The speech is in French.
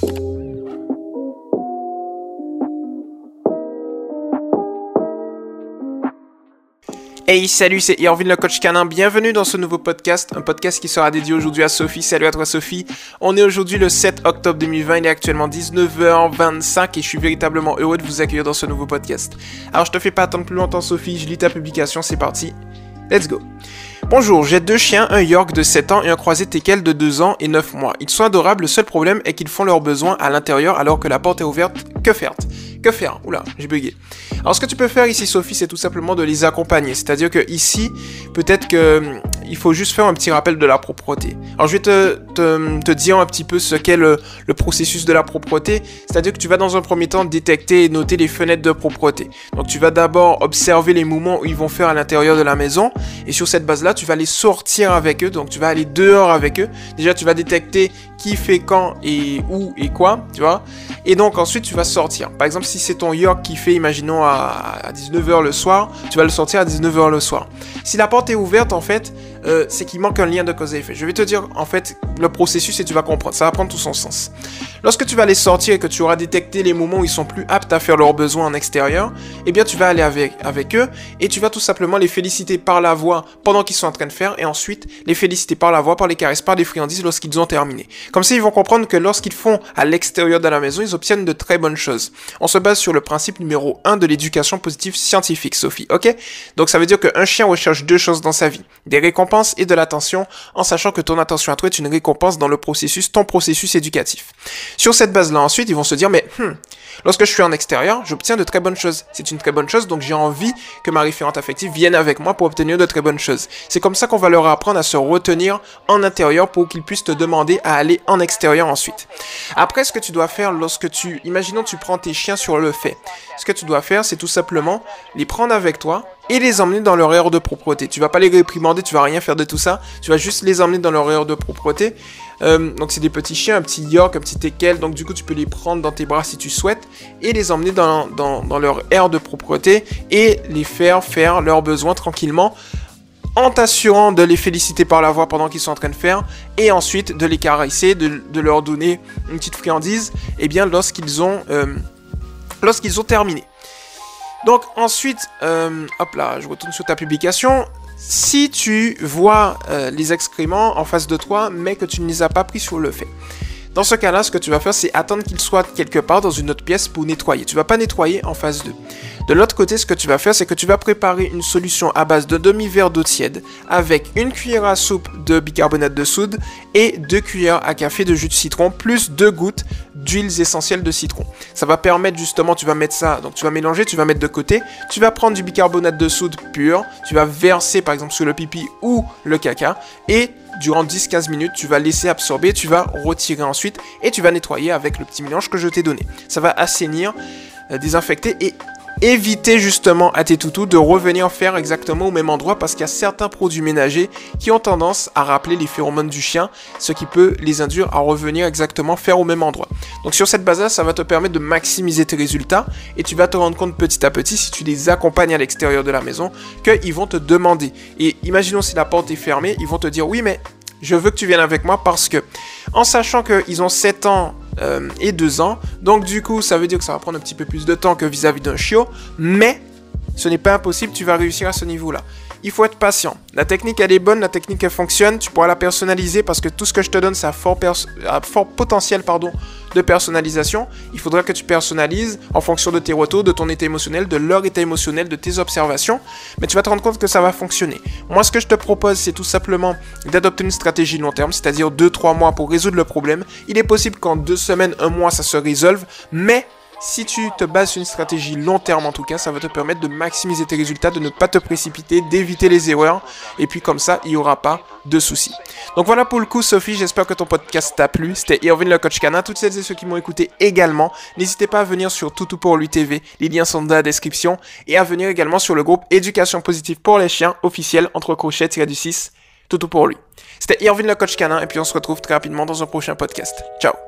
Hey, salut, c'est Irvin le coach canin. Bienvenue dans ce nouveau podcast, un podcast qui sera dédié aujourd'hui à Sophie. Salut à toi Sophie. On est aujourd'hui le 7 octobre 2020, il est actuellement 19h25 et je suis véritablement heureux de vous accueillir dans ce nouveau podcast. Alors je te fais pas attendre plus longtemps Sophie, je lis ta publication, c'est parti. Let's go. Bonjour, j'ai deux chiens, un York de 7 ans et un croisé teckel de 2 ans et 9 mois. Ils sont adorables, le seul problème est qu'ils font leurs besoins à l'intérieur alors que la porte est ouverte. Que faire? Que faire? Oula, j'ai bugué. Alors ce que tu peux faire ici Sophie, c'est tout simplement de les accompagner. C'est-à-dire que ici, peut-être que hum, il faut juste faire un petit rappel de la propreté. Alors je vais te, te, dire un petit peu ce qu'est le, processus de la propreté. C'est-à-dire que tu vas dans un premier temps détecter et noter les fenêtres de propreté. Donc tu vas d'abord observer les mouvements où ils vont faire à l'intérieur de la maison. Et sur cette base-là, tu vas les sortir avec eux. Donc tu vas aller dehors avec eux. Déjà, tu vas détecter qui fait quand et où et quoi. Et donc ensuite, tu vas sortir. Par exemple, si c'est ton York qui fait, imaginons, à, 19h le soir, tu vas le sortir à 19h le soir. Si la porte est ouverte, en fait, euh, c'est qu'il manque un lien de cause à effet. Je vais te dire, en fait, le processus et tu vas comprendre. Ça va prendre tout son sens. Lorsque tu vas les sortir et que tu auras les moments où ils sont plus aptes à faire leurs besoins en extérieur, eh bien, tu vas aller avec, avec eux et tu vas tout simplement les féliciter par la voix pendant qu'ils sont en train de faire et ensuite les féliciter par la voix, par les caresses, par des friandises lorsqu'ils ont terminé. Comme ça, ils vont comprendre que lorsqu'ils font à l'extérieur de la maison, ils obtiennent de très bonnes choses. On se base sur le principe numéro 1 de l'éducation positive scientifique, Sophie, ok? Donc ça veut dire qu'un chien recherche deux choses dans sa vie, des récompenses et de l'attention, en sachant que ton attention à toi est une récompense dans le processus, ton processus éducatif. Sur cette base-là, ensuite, ils vont se dire, mais hmm, lorsque je suis en extérieur, j'obtiens de très bonnes choses. C'est une très bonne chose, donc j'ai envie que ma référente affective vienne avec moi pour obtenir de très bonnes choses. C'est comme ça qu'on va leur apprendre à se retenir en intérieur pour qu'ils puissent te demander à aller en extérieur ensuite. Après, ce que tu dois faire lorsque tu, imaginons tu prends tes chiens sur le fait. Ce que tu dois faire, c'est tout simplement les prendre avec toi et les emmener dans leur aire de propreté. Tu vas pas les réprimander, tu vas rien faire de tout ça. Tu vas juste les emmener dans leur aire de propreté. Euh, donc c'est des petits chiens, un petit York, un petit Teckel. Donc du coup tu peux les prendre dans tes bras si tu souhaites et les emmener dans, leur aire de propreté et les faire faire leurs besoins tranquillement en t'assurant de les féliciter par la voix pendant qu'ils sont en train de faire, et ensuite de les caresser, de, leur donner une petite friandise, et eh bien lorsqu'ils ont, euh, lorsqu'ils ont terminé. Donc ensuite, euh, hop là, je retourne sur ta publication. Si tu vois euh, les excréments en face de toi, mais que tu ne les as pas pris sur le fait. Dans ce cas-là, ce que tu vas faire, c'est attendre qu'ils soient quelque part dans une autre pièce pour nettoyer. Tu vas pas nettoyer en face d'eux. De l'autre côté, ce que tu vas faire, c'est que tu vas préparer une solution à base de demi-verre d'eau tiède avec une cuillère à soupe de bicarbonate de soude et deux cuillères à café de jus de citron plus deux gouttes d'huiles essentielles de citron. Ça va permettre justement, tu vas mettre ça, donc tu vas mélanger, tu vas mettre de côté, tu vas prendre du bicarbonate de soude pur, tu vas verser par exemple sur le pipi ou le caca et durant 10-15 minutes, tu vas laisser absorber, tu vas retirer ensuite et tu vas nettoyer avec le petit mélange que je t'ai donné. Ça va assainir, euh, désinfecter et éviter justement à tes toutous de revenir faire exactement au même endroit parce qu'il y a certains produits ménagers qui ont tendance à rappeler les phéromones du chien, ce qui peut les induire à revenir exactement faire au même endroit. Donc sur cette base-là, ça va te permettre de maximiser tes résultats et tu vas te rendre compte petit à petit si tu les accompagnes à l'extérieur de la maison qu'ils vont te demander. Et imaginons si la porte est fermée, ils vont te dire oui mais je veux que tu viennes avec moi parce que en sachant qu'ils ont 7 ans euh, et 2 ans. Donc du coup, ça veut dire que ça va prendre un petit peu plus de temps que vis-à-vis d'un chiot, mais ce n'est pas impossible, tu vas réussir à ce niveau-là il faut être patient. La technique, elle est bonne, la technique, elle fonctionne. Tu pourras la personnaliser parce que tout ce que je te donne, ça a fort, potentiel de personnalisation. Il faudra que tu personnalises en fonction de tes retours, de ton état émotionnel, de leur état émotionnel, de tes observations. Mais tu vas te rendre compte que ça va fonctionner. Moi, ce que je te propose, c'est tout simplement d'adopter une stratégie long terme, c'est-à-dire 2-3 mois pour résoudre le problème. Il est possible qu'en 2 semaines, 1 mois, ça se résolve, mais si tu te bases sur une stratégie long terme en tout cas, ça va te permettre de maximiser tes résultats, de ne pas te précipiter, d'éviter les erreurs. Et puis comme ça, il n'y aura pas de soucis. Donc voilà pour le coup Sophie, j'espère que ton podcast t'a plu. C'était Irvin le coach canin. Toutes celles et ceux qui m'ont écouté également, n'hésitez pas à venir sur Toutou pour lui TV. Les liens sont dans la description. Et à venir également sur le groupe Éducation positive pour les chiens officiel entre crochets du 6 Toutou pour lui. C'était Irvin le coach canin et puis on se retrouve très rapidement dans un prochain podcast. Ciao